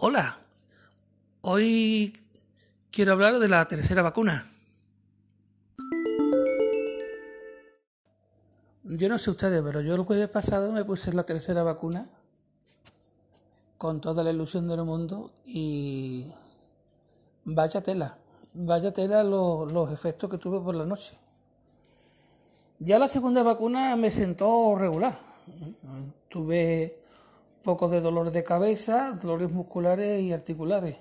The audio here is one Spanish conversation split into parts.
Hola, hoy quiero hablar de la tercera vacuna. Yo no sé ustedes, pero yo el jueves pasado me puse la tercera vacuna con toda la ilusión del mundo y vaya tela, vaya tela los, los efectos que tuve por la noche. Ya la segunda vacuna me sentó regular. Tuve poco de dolor de cabeza, dolores musculares y articulares.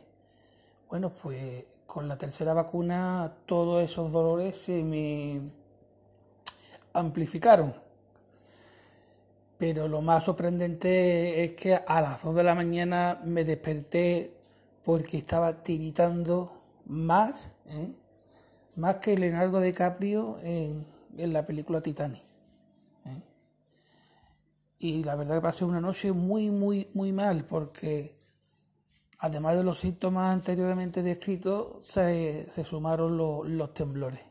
Bueno, pues con la tercera vacuna todos esos dolores se me amplificaron. Pero lo más sorprendente es que a las 2 de la mañana me desperté porque estaba tiritando más, ¿eh? más que Leonardo DiCaprio en la película Titanic y la verdad que pasé una noche muy, muy, muy mal porque además de los síntomas anteriormente descritos, se, sumaron los temblores.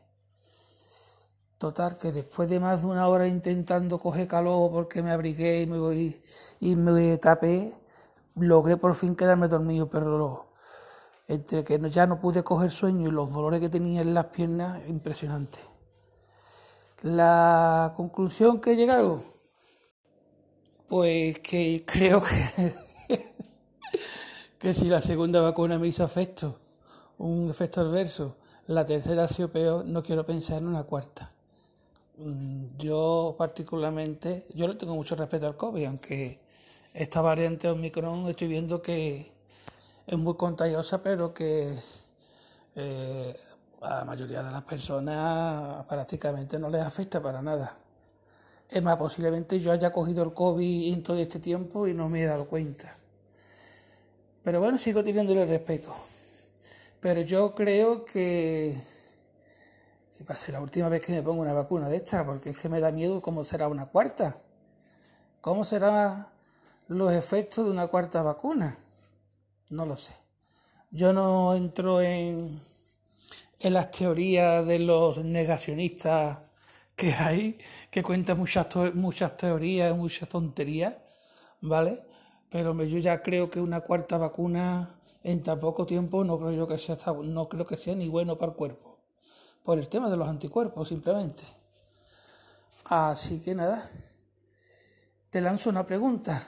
Total, que después de más de una hora intentando coger calor porque me abrigué y me, voy, y me tapé, logré por fin quedarme dormido, pero entre que ya no pude coger sueño y los dolores que tenía en las piernas, impresionante. La conclusión que he llegado, pues que creo que, que si la segunda vacuna me hizo efecto, un efecto adverso, la tercera ha sido peor, no quiero pensar en una cuarta. Mm, yo particularmente, yo le tengo mucho respeto al COVID, aunque esta variante Omicron estoy viendo que es muy contagiosa, pero que eh, a la mayoría de las personas prácticamente no les afecta para nada. Es más, posiblemente yo haya cogido el COVID en todo este tiempo y no me he dado cuenta. Pero bueno, sigo teniéndole respeto. Pero yo creo que, que va la última vez que me pongo una vacuna de esta, porque es que me da miedo cómo será una cuarta. ¿Cómo serán los efectos de una cuarta vacuna? No lo sé. Yo no entro en, en las teorías de los negacionistas que hay, que cuenta muchas, muchas teorías, muchas tonterías, ¿vale? Pero yo ya creo que una cuarta vacuna en tan poco tiempo no creo yo que sea, no creo que sea ni bueno para el cuerpo, por el tema de los anticuerpos simplemente. Así que nada, te lanzo una pregunta.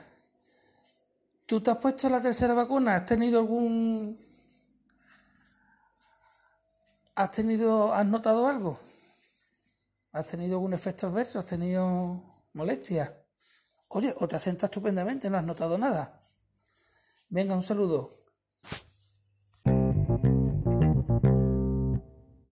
¿Tú te has puesto la tercera vacuna? ¿Has tenido algún... ¿Has tenido... ¿Has notado algo? ¿Has tenido algún efecto adverso? ¿Has tenido molestias? Oye, o te asientas estupendamente, no has notado nada. Venga, un saludo.